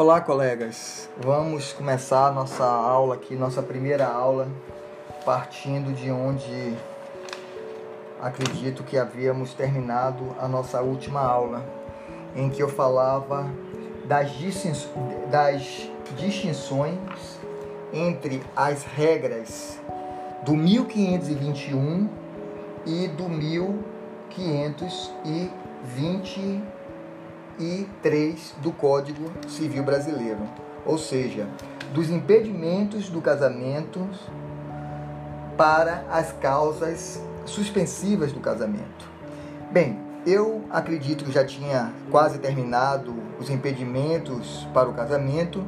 Olá, colegas. Vamos começar nossa aula aqui, nossa primeira aula, partindo de onde acredito que havíamos terminado a nossa última aula, em que eu falava das, distinções entre as regras do 1521 e do 1520 e 3 do Código Civil Brasileiro, ou seja, dos impedimentos do casamento para as causas suspensivas do casamento. Bem, eu acredito que já tinha quase terminado os impedimentos para o casamento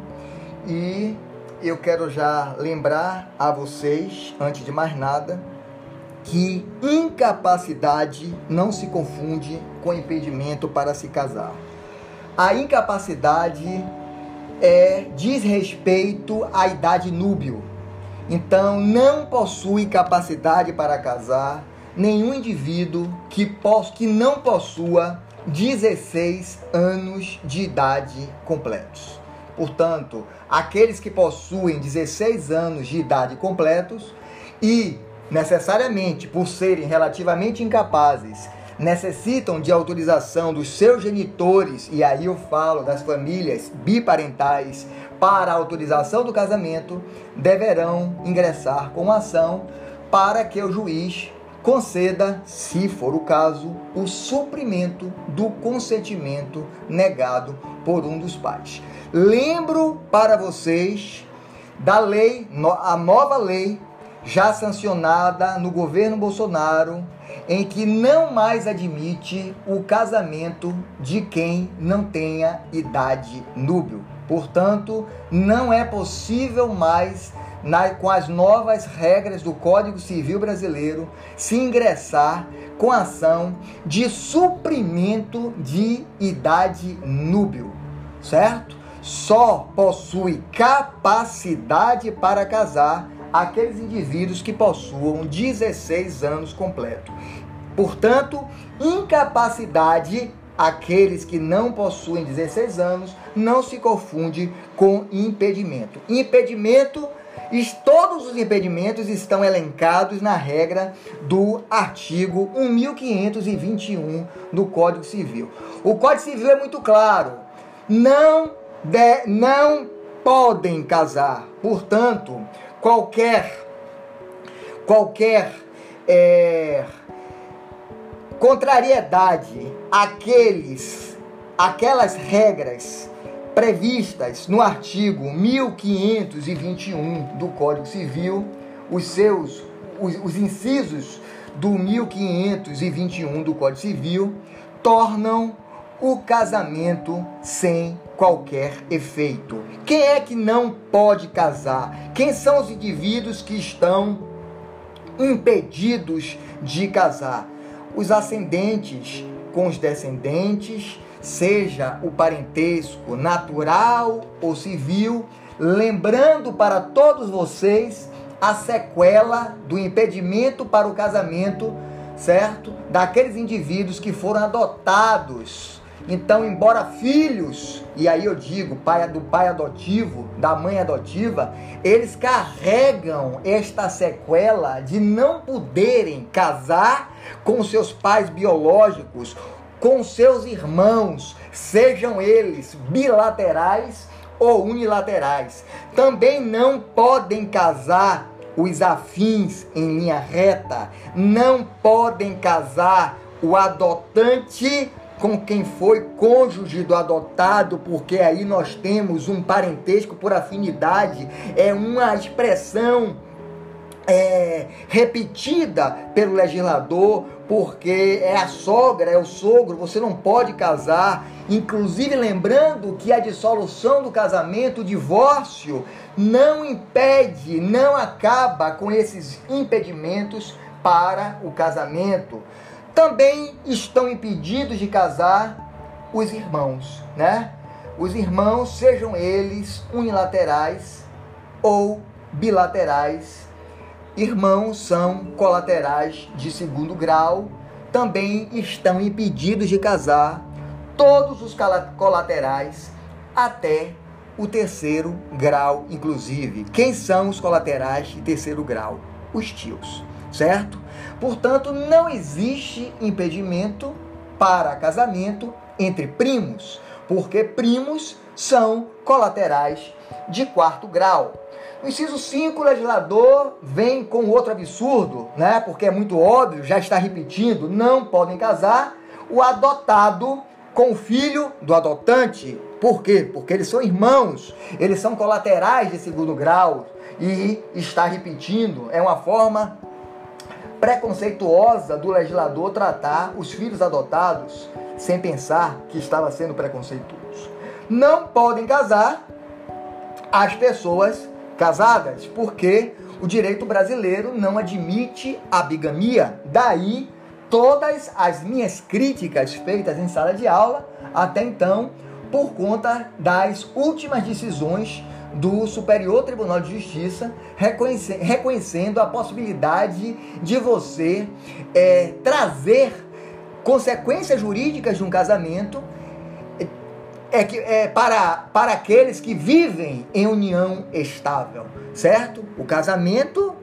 e eu quero já lembrar a vocês, antes de mais nada, que incapacidade não se confunde com impedimento para se casar. A incapacidade é diz respeito à idade núbio. Então, não possui capacidade para casar nenhum indivíduo que, poss que não possua 16 anos de idade completos. Portanto, aqueles que possuem 16 anos de idade completos e necessariamente por serem relativamente incapazes necessitam de autorização dos seus genitores, e aí eu falo das famílias biparentais, para a autorização do casamento, deverão ingressar com ação para que o juiz conceda, se for o caso, o suprimento do consentimento negado por um dos pais. Lembro para vocês da lei, a nova lei já sancionada no governo Bolsonaro em que não mais admite o casamento de quem não tenha idade núbio. Portanto, não é possível mais, na, com as novas regras do Código Civil Brasileiro, se ingressar com ação de suprimento de idade núbio, certo? Só possui capacidade para casar aqueles indivíduos que possuam 16 anos completo. Portanto, incapacidade aqueles que não possuem 16 anos não se confunde com impedimento. Impedimento, todos os impedimentos estão elencados na regra do artigo 1521 do Código Civil. O Código Civil é muito claro. Não de, não podem casar. Portanto, qualquer qualquer é, contrariedade àqueles, aquelas regras previstas no artigo 1521 do Código Civil, os seus os, os incisos do 1521 do Código Civil tornam o casamento sem qualquer efeito. Quem é que não pode casar? Quem são os indivíduos que estão impedidos de casar? Os ascendentes com os descendentes, seja o parentesco natural ou civil, lembrando para todos vocês a sequela do impedimento para o casamento, certo? Daqueles indivíduos que foram adotados então, embora filhos, e aí eu digo, pai do pai adotivo, da mãe adotiva, eles carregam esta sequela de não poderem casar com seus pais biológicos, com seus irmãos, sejam eles bilaterais ou unilaterais. Também não podem casar os afins em linha reta, não podem casar o adotante com quem foi cônjuge do adotado, porque aí nós temos um parentesco por afinidade, é uma expressão é, repetida pelo legislador, porque é a sogra, é o sogro, você não pode casar. Inclusive, lembrando que a dissolução do casamento, o divórcio, não impede, não acaba com esses impedimentos para o casamento. Também estão impedidos de casar os irmãos, né? Os irmãos, sejam eles unilaterais ou bilaterais. Irmãos são colaterais de segundo grau, também estão impedidos de casar todos os colaterais até o terceiro grau, inclusive. Quem são os colaterais de terceiro grau? Os tios, certo? Portanto, não existe impedimento para casamento entre primos, porque primos são colaterais de quarto grau. No inciso 5, o legislador vem com outro absurdo, né? Porque é muito óbvio, já está repetindo, não podem casar o adotado com o filho do adotante. Por quê? Porque eles são irmãos, eles são colaterais de segundo grau e está repetindo, é uma forma preconceituosa do legislador tratar os filhos adotados sem pensar que estava sendo preconceituoso. Não podem casar as pessoas casadas, porque o direito brasileiro não admite a bigamia. Daí todas as minhas críticas feitas em sala de aula até então, por conta das últimas decisões do Superior Tribunal de Justiça, reconhecendo a possibilidade de você é, trazer consequências jurídicas de um casamento é que é para, para aqueles que vivem em união estável, certo? O casamento,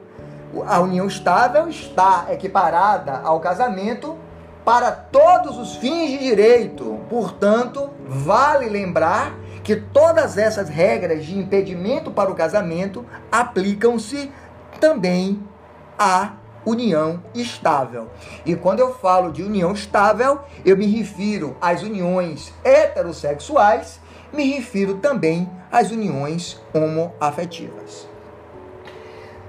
a união estável está equiparada ao casamento para todos os fins de direito. Portanto, vale lembrar que todas essas regras de impedimento para o casamento aplicam-se também a união estável. E quando eu falo de união estável, eu me refiro às uniões heterossexuais, me refiro também às uniões homoafetivas.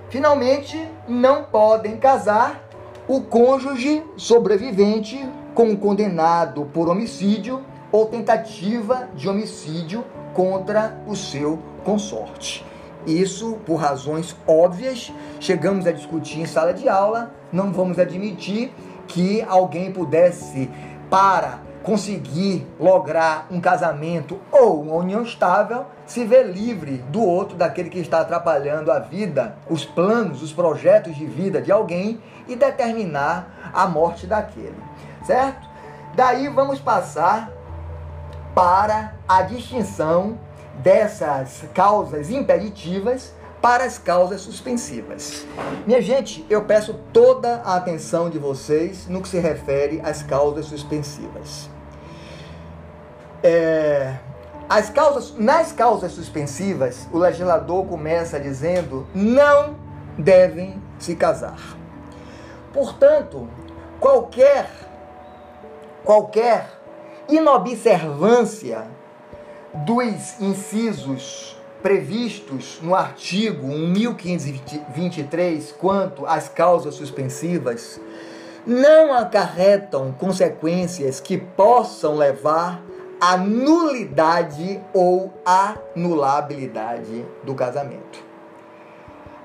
Finalmente, não podem casar o cônjuge sobrevivente com o condenado por homicídio ou tentativa de homicídio contra o seu consorte. Isso por razões óbvias, chegamos a discutir em sala de aula, não vamos admitir que alguém pudesse, para conseguir lograr um casamento ou uma união estável, se ver livre do outro, daquele que está atrapalhando a vida, os planos, os projetos de vida de alguém e determinar a morte daquele, certo? Daí vamos passar para a distinção dessas causas impeditivas para as causas suspensivas. Minha gente, eu peço toda a atenção de vocês no que se refere às causas suspensivas. É, as causas, nas causas suspensivas, o legislador começa dizendo não devem se casar. Portanto, qualquer qualquer inobservância dos incisos previstos no artigo 1523 quanto às causas suspensivas não acarretam consequências que possam levar à nulidade ou anulabilidade do casamento.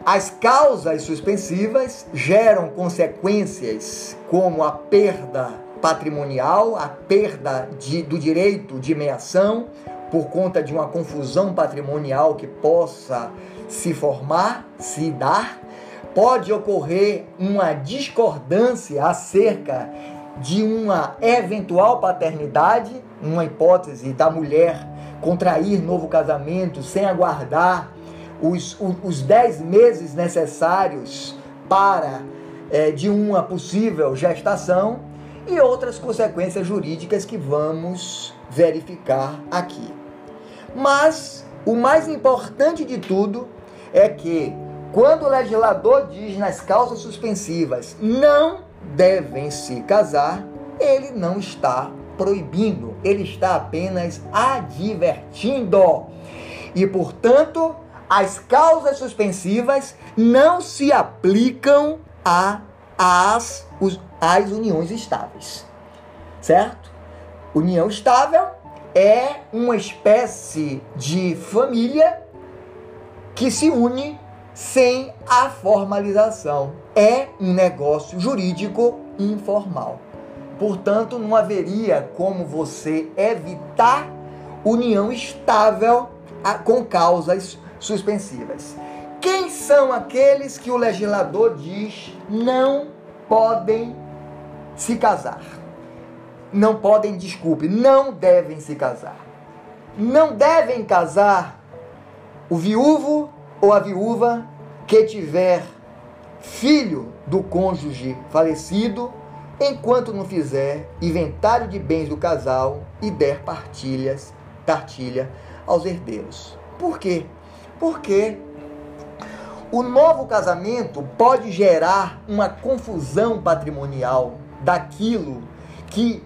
As causas suspensivas geram consequências como a perda patrimonial, a perda de, do direito de meação, por conta de uma confusão patrimonial que possa se formar, se dar, pode ocorrer uma discordância acerca de uma eventual paternidade, uma hipótese da mulher contrair novo casamento sem aguardar os, os 10 meses necessários para é, de uma possível gestação e outras consequências jurídicas que vamos verificar aqui. Mas o mais importante de tudo é que quando o legislador diz nas causas suspensivas não devem se casar, ele não está proibindo, ele está apenas advertindo. E, portanto, as causas suspensivas não se aplicam a, às, às uniões estáveis. Certo? União estável é uma espécie de família que se une sem a formalização. É um negócio jurídico informal. Portanto, não haveria como você evitar união estável com causas suspensivas. Quem são aqueles que o legislador diz não podem se casar? não podem, desculpe, não devem se casar. Não devem casar o viúvo ou a viúva que tiver filho do cônjuge falecido, enquanto não fizer inventário de bens do casal e der partilhas, partilha aos herdeiros. Por quê? Porque o novo casamento pode gerar uma confusão patrimonial daquilo que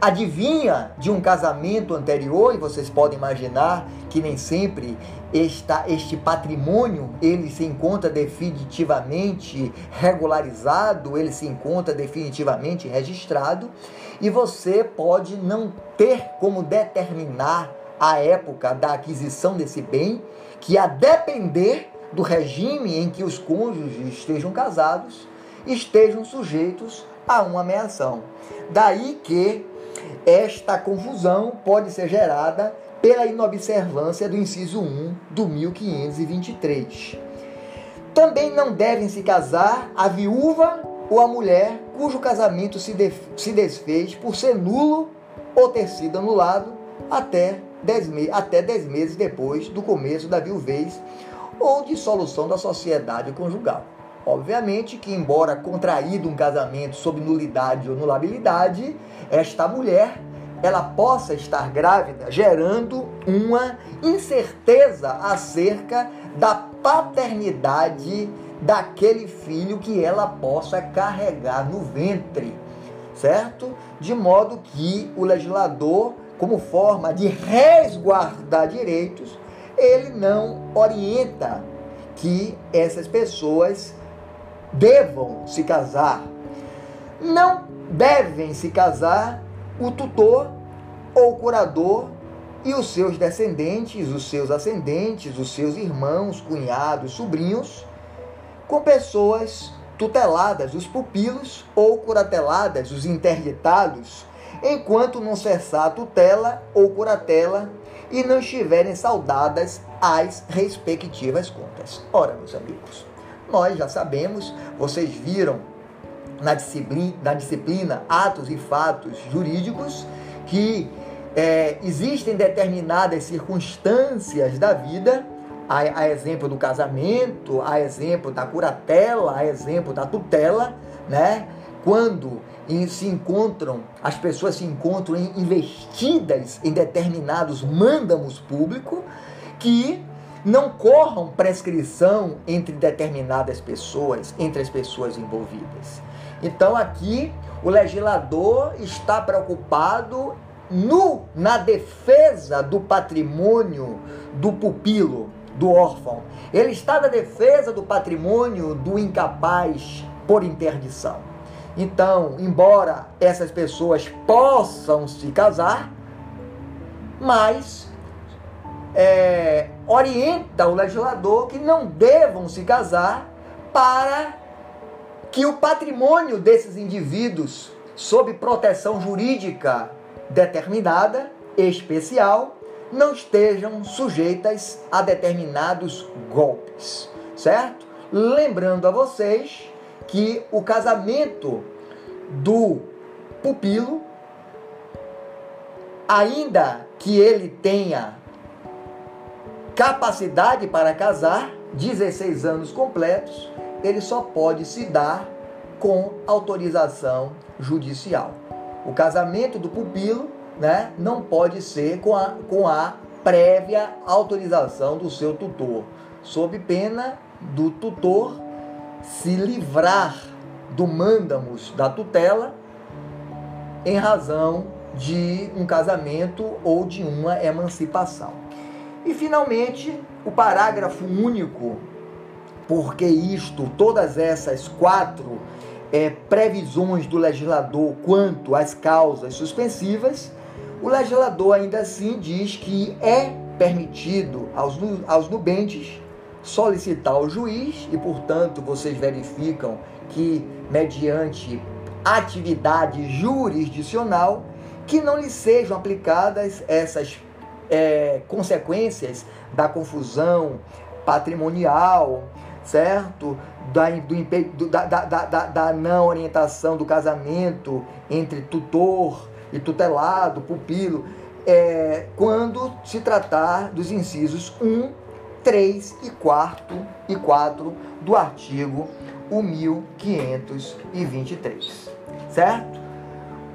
adivinha de um casamento anterior, e vocês podem imaginar que nem sempre esta, este patrimônio ele se encontra definitivamente regularizado, ele se encontra definitivamente registrado, e você pode não ter como determinar a época da aquisição desse bem, que a depender do regime em que os cônjuges estejam casados, estejam sujeitos a uma ameação. Daí que esta confusão pode ser gerada pela inobservância do inciso 1 do 1523. Também não devem se casar a viúva ou a mulher cujo casamento se, se desfez por ser nulo ou ter sido anulado até dez, até dez meses depois do começo da viuvez ou dissolução da sociedade conjugal. Obviamente que, embora contraído um casamento sob nulidade ou nulabilidade, esta mulher ela possa estar grávida, gerando uma incerteza acerca da paternidade daquele filho que ela possa carregar no ventre, certo? De modo que o legislador, como forma de resguardar direitos, ele não orienta que essas pessoas devam se casar. Não devem se casar o tutor ou o curador e os seus descendentes, os seus ascendentes, os seus irmãos, cunhados, sobrinhos, com pessoas tuteladas, os pupilos, ou curateladas, os interditados, enquanto não cessar a tutela ou curatela e não estiverem saudadas as respectivas contas. Ora, meus amigos, nós já sabemos, vocês viram na disciplina, na disciplina Atos e Fatos Jurídicos que é, existem determinadas circunstâncias da vida, a, a, exemplo do casamento, a exemplo da curatela, a exemplo da tutela, né? Quando se encontram, as pessoas se encontram investidas em determinados mândamos públicos que não corram prescrição entre determinadas pessoas, entre as pessoas envolvidas. Então aqui o legislador está preocupado no, na defesa do patrimônio do pupilo, do órfão. Ele está na defesa do patrimônio do incapaz por interdição. Então, embora essas pessoas possam se casar, mas é, orienta o legislador que não devam se casar para que o patrimônio desses indivíduos, sob proteção jurídica determinada, especial, não estejam sujeitas a determinados golpes, certo? Lembrando a vocês que o casamento do pupilo, ainda que ele tenha capacidade para casar, 16 anos completos, ele só pode se dar com autorização judicial. O casamento do pupilo né, não pode ser com a, com a prévia autorização do seu tutor, sob pena do tutor se livrar do mândamus da tutela em razão de um casamento ou de uma emancipação. E finalmente, o parágrafo único porque isto, todas essas quatro é, previsões do legislador quanto às causas suspensivas, o legislador ainda assim diz que é permitido aos, aos nubentes solicitar ao juiz, e portanto vocês verificam que, mediante atividade jurisdicional, que não lhe sejam aplicadas essas é, consequências da confusão patrimonial, certo? Da, do, da, da, da, da não orientação do casamento entre tutor e tutelado, pupilo, é, quando se tratar dos incisos 1 3 e 4 e 4 do artigo 1523. Certo?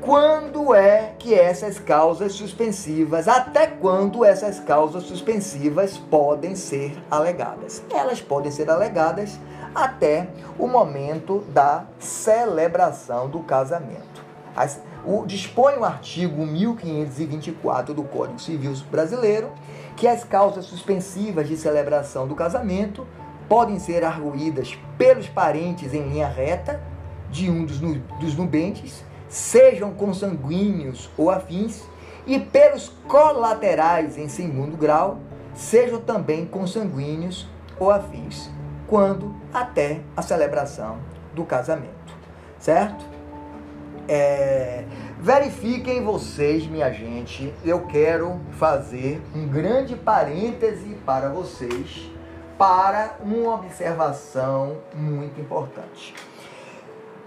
Quando é que essas causas suspensivas, até quando essas causas suspensivas podem ser alegadas? Elas podem ser alegadas até o momento da celebração do casamento. As, o, dispõe o artigo 1524 do Código Civil Brasileiro que as causas suspensivas de celebração do casamento podem ser arguídas pelos parentes em linha reta de um dos, dos nubentes, sejam consanguíneos ou afins, e pelos colaterais em segundo grau, sejam também consanguíneos ou afins, quando até a celebração do casamento, certo? É, verifiquem vocês, minha gente, eu quero fazer um grande parêntese para vocês para uma observação muito importante.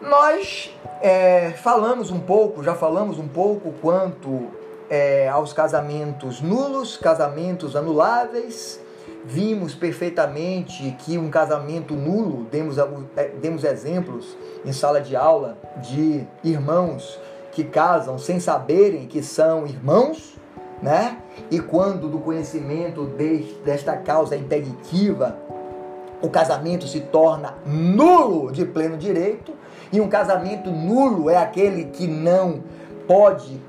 Nós é, falamos um pouco, já falamos um pouco quanto é, aos casamentos nulos, casamentos anuláveis. Vimos perfeitamente que um casamento nulo, demos, é, demos exemplos em sala de aula de irmãos que casam sem saberem que são irmãos, né? E quando do conhecimento desta causa impeditiva, o casamento se torna nulo de pleno direito, e um casamento nulo é aquele que não pode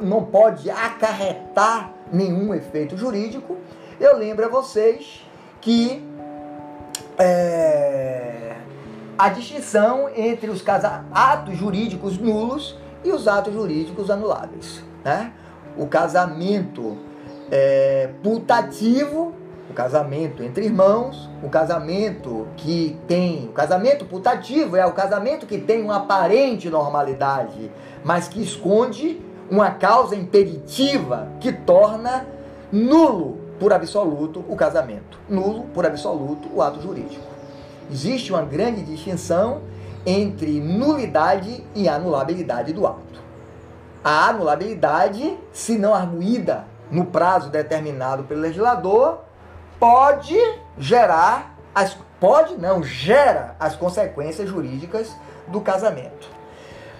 não pode acarretar nenhum efeito jurídico. Eu lembro a vocês que é, a distinção entre os atos jurídicos nulos e os atos jurídicos anuláveis. Né? O casamento é, putativo, o casamento entre irmãos, o casamento que tem. O casamento putativo é o casamento que tem uma aparente normalidade, mas que esconde uma causa impeditiva que torna nulo por absoluto o casamento, nulo por absoluto o ato jurídico. Existe uma grande distinção entre nulidade e anulabilidade do ato. A anulabilidade, se não arguída no prazo determinado pelo legislador, pode gerar as pode não gera as consequências jurídicas do casamento.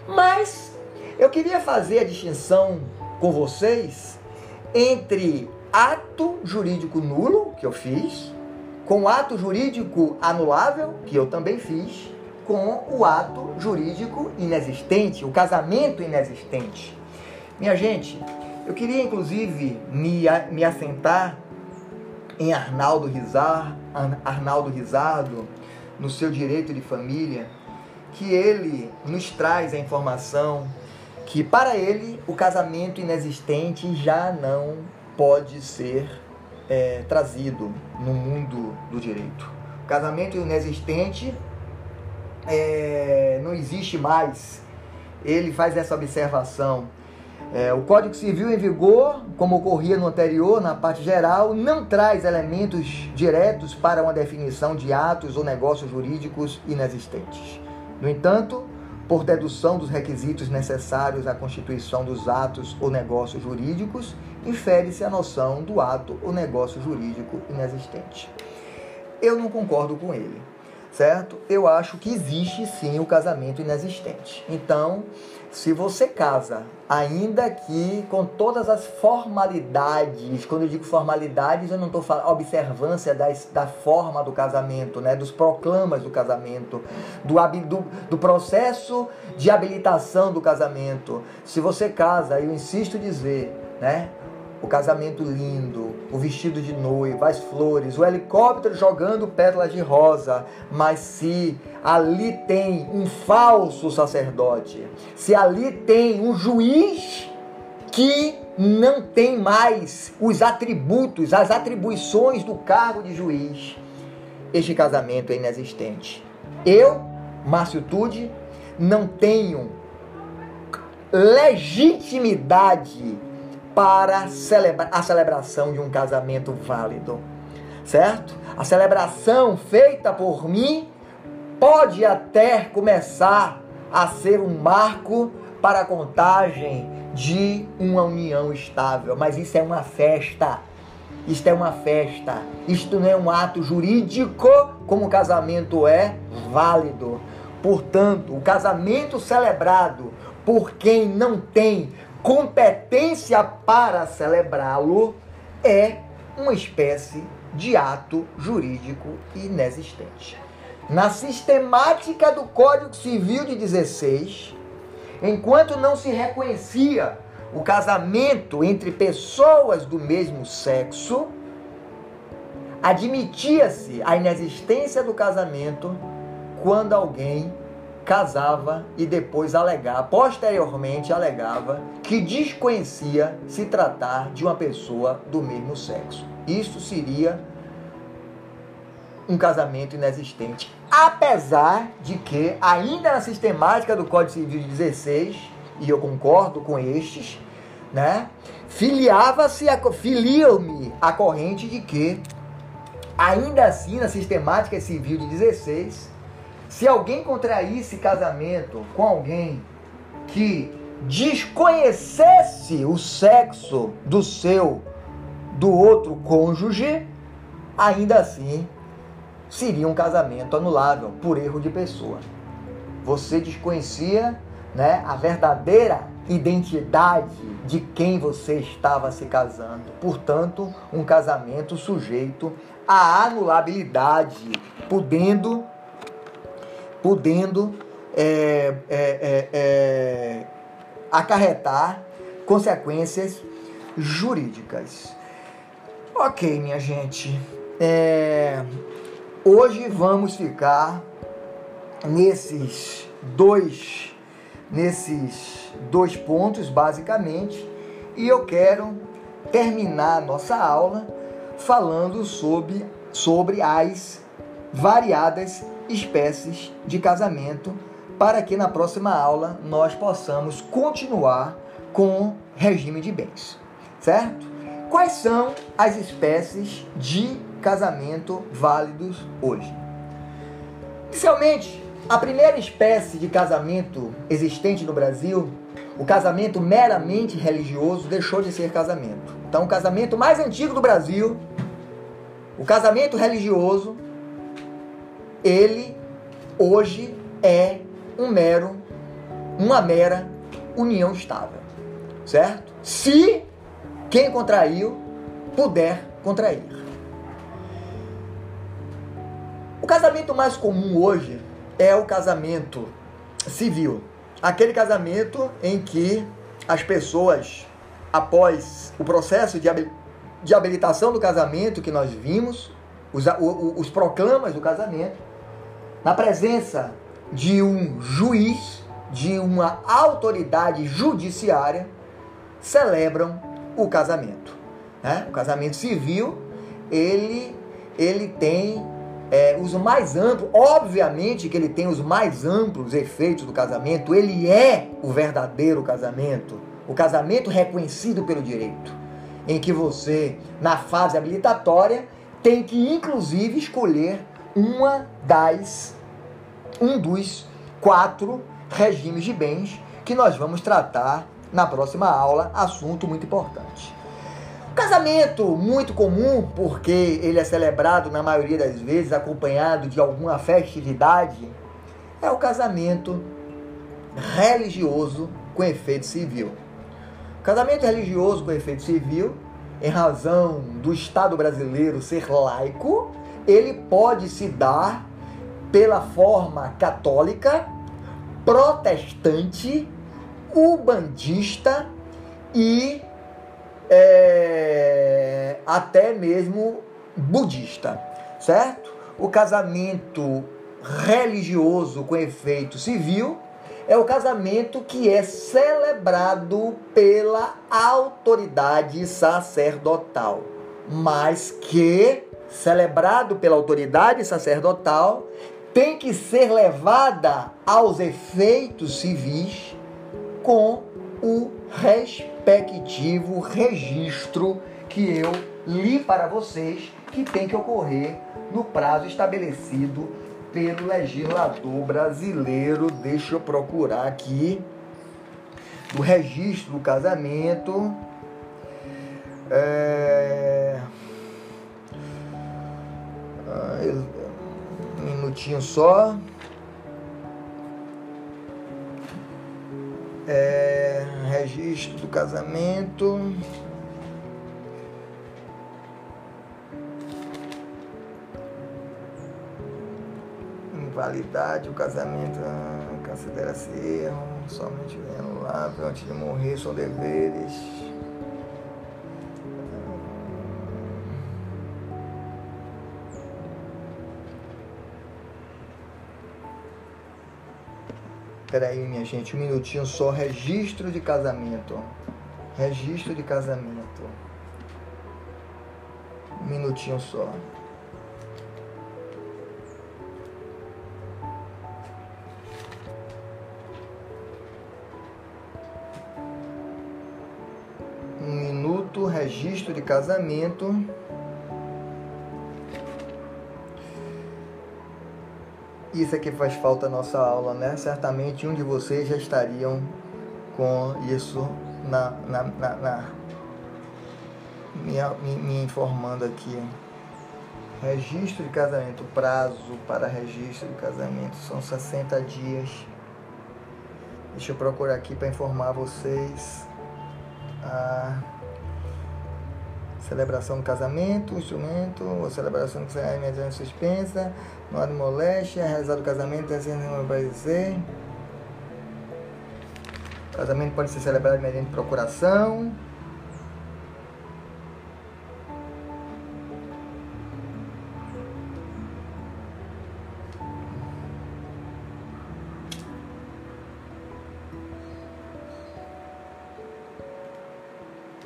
Mas eu queria fazer a distinção com vocês entre ato jurídico nulo que eu fiz, com ato jurídico anulável que eu também fiz, com o ato jurídico inexistente, o casamento inexistente. Minha gente, eu queria inclusive me, me assentar em Arnaldo Rizar, Arnaldo Rizardo, no seu direito de família, que ele nos traz a informação que para ele o casamento inexistente já não pode ser é, trazido no mundo do direito. O casamento inexistente é, não existe mais. Ele faz essa observação. É, o Código Civil em vigor, como ocorria no anterior, na parte geral, não traz elementos diretos para uma definição de atos ou negócios jurídicos inexistentes. No entanto, por dedução dos requisitos necessários à constituição dos atos ou negócios jurídicos, infere-se a noção do ato ou negócio jurídico inexistente. Eu não concordo com ele certo? Eu acho que existe sim o casamento inexistente. Então, se você casa, ainda que com todas as formalidades, quando eu digo formalidades, eu não estou falando observância das, da forma do casamento, né? dos proclamas do casamento, do, do, do processo de habilitação do casamento. Se você casa, eu insisto em dizer, né? O casamento lindo, o vestido de noiva, as flores, o helicóptero jogando pétalas de rosa. Mas se ali tem um falso sacerdote, se ali tem um juiz que não tem mais os atributos, as atribuições do cargo de juiz, este casamento é inexistente. Eu, Márcio Tude, não tenho legitimidade para celebra a celebração de um casamento válido, certo? A celebração feita por mim pode até começar a ser um marco para a contagem de uma união estável, mas isso é uma festa. isto é uma festa, isto não é um ato jurídico como o casamento é válido. Portanto, o casamento celebrado por quem não tem competência para celebrá-lo é uma espécie de ato jurídico inexistente. Na sistemática do Código Civil de 16, enquanto não se reconhecia o casamento entre pessoas do mesmo sexo, admitia-se a inexistência do casamento quando alguém casava e depois alegava, posteriormente alegava que desconhecia se tratar de uma pessoa do mesmo sexo. Isso seria um casamento inexistente. Apesar de que, ainda na sistemática do Código Civil de 16, e eu concordo com estes, né? Filiava-se, filia-me a corrente de que, ainda assim, na sistemática civil de 16, se alguém contraísse casamento com alguém que desconhecesse o sexo do seu, do outro cônjuge, ainda assim seria um casamento anulável por erro de pessoa. Você desconhecia né, a verdadeira identidade de quem você estava se casando. Portanto, um casamento sujeito à anulabilidade, podendo, podendo é, é, é, é acarretar consequências jurídicas. Ok, minha gente. É, Hoje vamos ficar nesses dois nesses dois pontos basicamente, e eu quero terminar a nossa aula falando sobre sobre as variadas espécies de casamento, para que na próxima aula nós possamos continuar com regime de bens, certo? Quais são as espécies de casamento válidos hoje. Inicialmente, a primeira espécie de casamento existente no Brasil, o casamento meramente religioso, deixou de ser casamento. Então, o casamento mais antigo do Brasil, o casamento religioso, ele hoje é um mero, uma mera união estável, certo? Se quem contraiu puder contrair. O casamento mais comum hoje é o casamento civil. Aquele casamento em que as pessoas, após o processo de habilitação do casamento que nós vimos, os, os proclamas do casamento, na presença de um juiz, de uma autoridade judiciária, celebram o casamento. Né? O casamento civil, ele, ele tem é, os mais amplos, obviamente que ele tem os mais amplos efeitos do casamento, ele é o verdadeiro casamento, o casamento reconhecido pelo direito, em que você, na fase habilitatória, tem que inclusive escolher uma das, um dos quatro regimes de bens que nós vamos tratar na próxima aula, assunto muito importante. Casamento muito comum, porque ele é celebrado na maioria das vezes acompanhado de alguma festividade, é o casamento religioso com efeito civil. Casamento religioso com efeito civil, em razão do Estado brasileiro ser laico, ele pode se dar pela forma católica, protestante, ubandista e é, até mesmo budista, certo? O casamento religioso com efeito civil é o casamento que é celebrado pela autoridade sacerdotal, mas que, celebrado pela autoridade sacerdotal, tem que ser levada aos efeitos civis com o respectivo registro que eu li para vocês, que tem que ocorrer no prazo estabelecido pelo legislador brasileiro. Deixa eu procurar aqui do registro do casamento. É... minutinho só. É, registro do casamento. Invalidade, o casamento considera-se erro, somente lá, antes de morrer, são deveres. Peraí, minha gente, um minutinho só. Registro de casamento. Registro de casamento. Um minutinho só. Um minuto, registro de casamento. Isso aqui faz falta nossa aula, né? Certamente um de vocês já estariam com isso na, na, na, na me, me, me informando aqui. Registro de casamento, prazo para registro de casamento são 60 dias. Deixa eu procurar aqui para informar vocês. Ah, celebração do casamento, instrumento, ou celebração do casamento mediante suspensa, não há de moléstia, realizado o casamento, sendo não vai dizer. O casamento pode ser celebrado mediante procuração.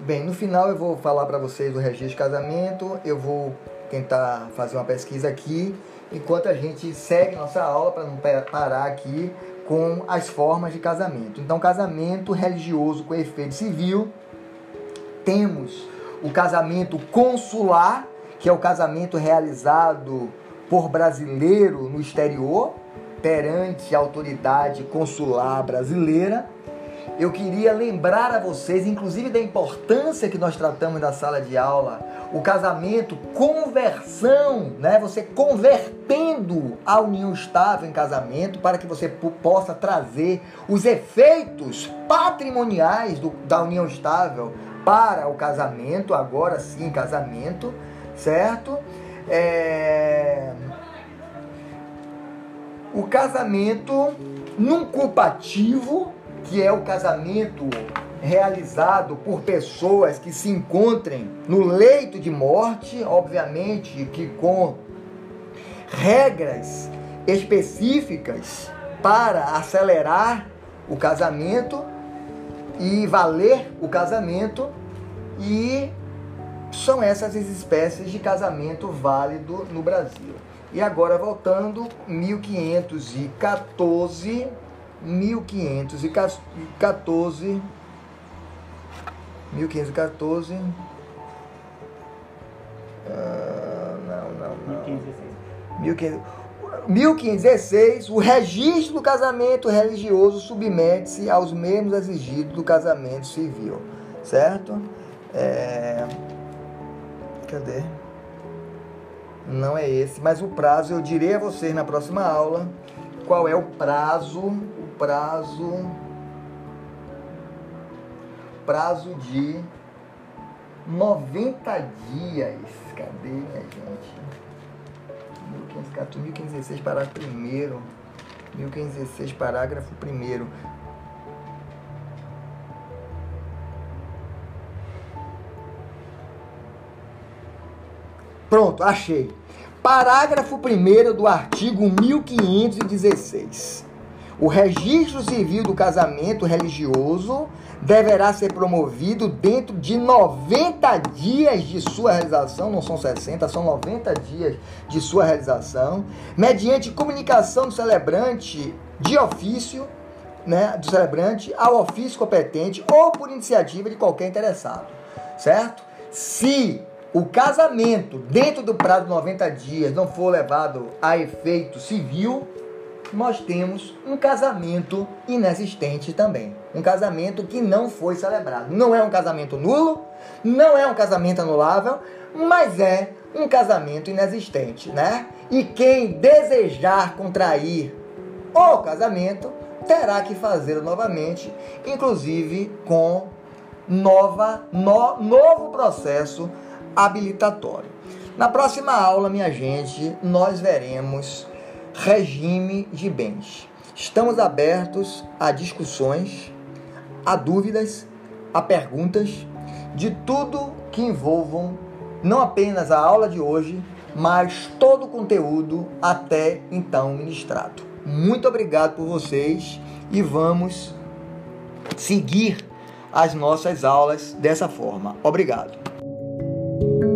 Bem, no final eu vou falar para vocês do registro de casamento, eu vou tentar fazer uma pesquisa aqui, enquanto a gente segue nossa aula para não parar aqui com as formas de casamento. Então, casamento religioso com efeito civil, temos o casamento consular, que é o casamento realizado por brasileiro no exterior, perante a autoridade consular brasileira eu queria lembrar a vocês, inclusive da importância que nós tratamos da sala de aula, o casamento, conversão, né? Você convertendo a união estável em casamento para que você possa trazer os efeitos patrimoniais do, da união estável para o casamento, agora sim, casamento, certo? É... O casamento num culpativo que é o casamento realizado por pessoas que se encontrem no leito de morte, obviamente que com regras específicas para acelerar o casamento e valer o casamento e são essas as espécies de casamento válido no Brasil. E agora voltando 1514 1514 1514 ah, não, não, não. 1516. 1516, o registro do casamento religioso submete-se aos mesmos exigidos do casamento civil, certo? É... Cadê? Não é esse, mas o prazo eu direi a vocês na próxima aula qual é o prazo prazo prazo de 90 dias. Cadê, minha gente? 1514, 1516, parágrafo primeiro. 1516, parágrafo primeiro. Pronto, achei. Parágrafo 1 do artigo 1516. O registro civil do casamento religioso deverá ser promovido dentro de 90 dias de sua realização, não são 60, são 90 dias de sua realização, mediante comunicação do celebrante de ofício, né, do celebrante ao ofício competente ou por iniciativa de qualquer interessado, certo? Se o casamento dentro do prazo de 90 dias não for levado a efeito civil, nós temos um casamento inexistente também. Um casamento que não foi celebrado. Não é um casamento nulo, não é um casamento anulável, mas é um casamento inexistente, né? E quem desejar contrair o casamento terá que fazê-lo novamente, inclusive com nova, no, novo processo habilitatório. Na próxima aula, minha gente, nós veremos regime de bens. Estamos abertos a discussões, a dúvidas, a perguntas de tudo que envolvam não apenas a aula de hoje, mas todo o conteúdo até então ministrado. Muito obrigado por vocês e vamos seguir as nossas aulas dessa forma. Obrigado. Thank you.